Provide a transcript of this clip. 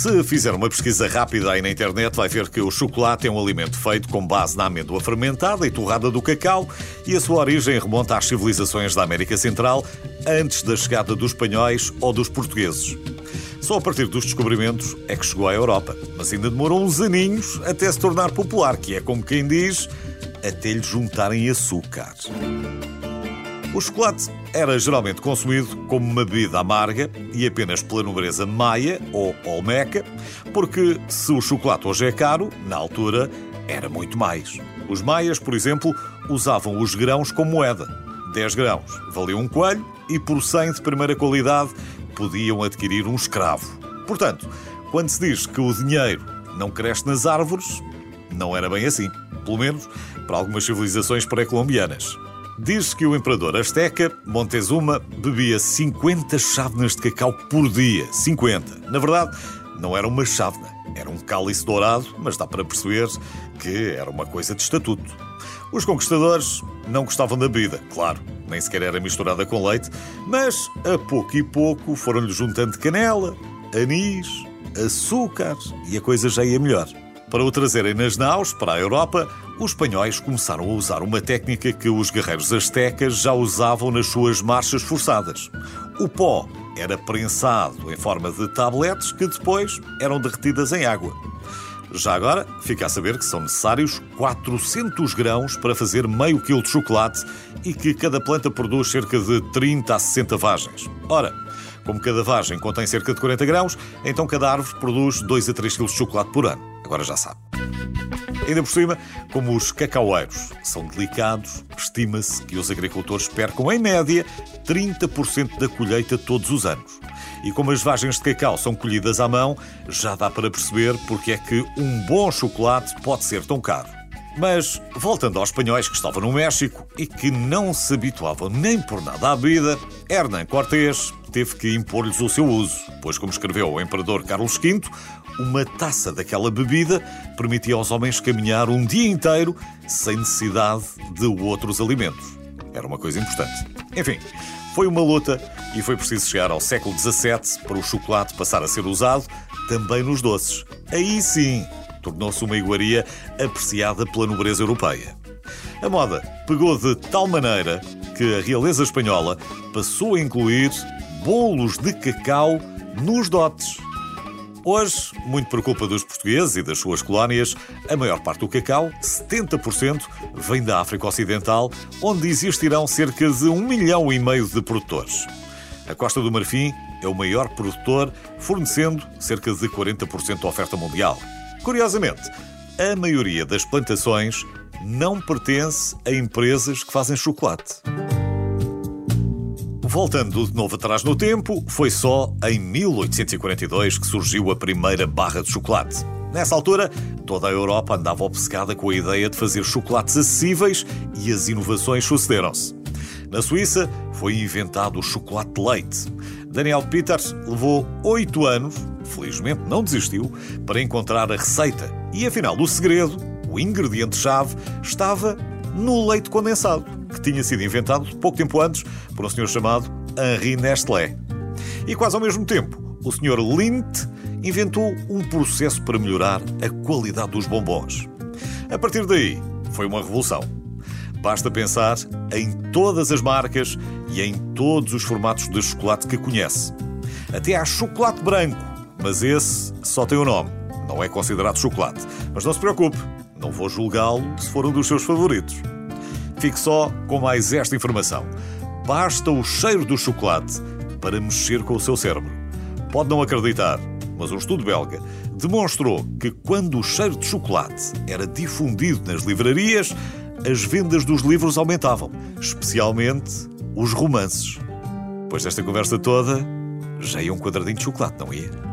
Se fizer uma pesquisa rápida aí na internet, vai ver que o chocolate é um alimento feito com base na amêndoa fermentada e torrada do cacau e a sua origem remonta às civilizações da América Central antes da chegada dos espanhóis ou dos portugueses. Só a partir dos descobrimentos é que chegou à Europa, mas ainda demorou uns aninhos até se tornar popular, que é como quem diz, até lhe juntarem açúcar. O chocolate era geralmente consumido como uma bebida amarga e apenas pela nobreza maia ou olmeca, porque se o chocolate hoje é caro, na altura era muito mais. Os maias, por exemplo, usavam os grãos como moeda. 10 grãos valiam um coelho e por 100 de primeira qualidade podiam adquirir um escravo. Portanto, quando se diz que o dinheiro não cresce nas árvores, não era bem assim. Pelo menos para algumas civilizações pré-colombianas. Diz que o imperador Azteca, Montezuma, bebia 50 chávenas de cacau por dia. 50. Na verdade, não era uma chávena, era um cálice dourado, mas dá para perceber que era uma coisa de estatuto. Os conquistadores não gostavam da bebida, claro, nem sequer era misturada com leite, mas a pouco e pouco foram-lhe juntando canela, anis, açúcar e a coisa já ia melhor. Para o trazerem nas naus para a Europa, os espanhóis começaram a usar uma técnica que os guerreiros astecas já usavam nas suas marchas forçadas. O pó era prensado em forma de tabletes que depois eram derretidas em água. Já agora, fica a saber que são necessários 400 grãos para fazer meio quilo de chocolate e que cada planta produz cerca de 30 a 60 vagens. Ora, como cada vagem contém cerca de 40 grãos, então cada árvore produz 2 a 3 kg de chocolate por ano agora já sabe. Ainda por cima, como os cacaueiros são delicados, estima-se que os agricultores percam, em média, 30% da colheita todos os anos. E como as vagens de cacau são colhidas à mão, já dá para perceber porque é que um bom chocolate pode ser tão caro. Mas, voltando aos espanhóis que estavam no México e que não se habituavam nem por nada à vida, Hernán Cortés teve que impor-lhes o seu uso, pois, como escreveu o imperador Carlos V, uma taça daquela bebida permitia aos homens caminhar um dia inteiro sem necessidade de outros alimentos. Era uma coisa importante. Enfim, foi uma luta e foi preciso chegar ao século XVII para o chocolate passar a ser usado também nos doces. Aí sim, tornou-se uma iguaria apreciada pela nobreza europeia. A moda pegou de tal maneira que a realeza espanhola passou a incluir bolos de cacau nos dotes. Hoje, muito por culpa dos portugueses e das suas colónias, a maior parte do cacau, 70%, vem da África Ocidental, onde existirão cerca de um milhão e meio de produtores. A Costa do Marfim é o maior produtor, fornecendo cerca de 40% da oferta mundial. Curiosamente, a maioria das plantações não pertence a empresas que fazem chocolate. Voltando de novo atrás no tempo, foi só em 1842 que surgiu a primeira barra de chocolate. Nessa altura, toda a Europa andava obcecada com a ideia de fazer chocolates acessíveis e as inovações sucederam-se. Na Suíça, foi inventado o chocolate de leite. Daniel Peters levou oito anos, felizmente não desistiu, para encontrar a receita. E afinal, o segredo, o ingrediente-chave, estava no leite condensado que tinha sido inventado pouco tempo antes por um senhor chamado Henri Nestlé. E quase ao mesmo tempo, o senhor Lindt inventou um processo para melhorar a qualidade dos bombons. A partir daí, foi uma revolução. Basta pensar em todas as marcas e em todos os formatos de chocolate que conhece. Até há chocolate branco, mas esse só tem o um nome. Não é considerado chocolate. Mas não se preocupe, não vou julgá-lo se for um dos seus favoritos. Fique só com mais esta informação. Basta o cheiro do chocolate para mexer com o seu cérebro. Pode não acreditar, mas um estudo belga demonstrou que quando o cheiro de chocolate era difundido nas livrarias, as vendas dos livros aumentavam, especialmente os romances. Depois desta conversa toda, já ia um quadradinho de chocolate, não ia?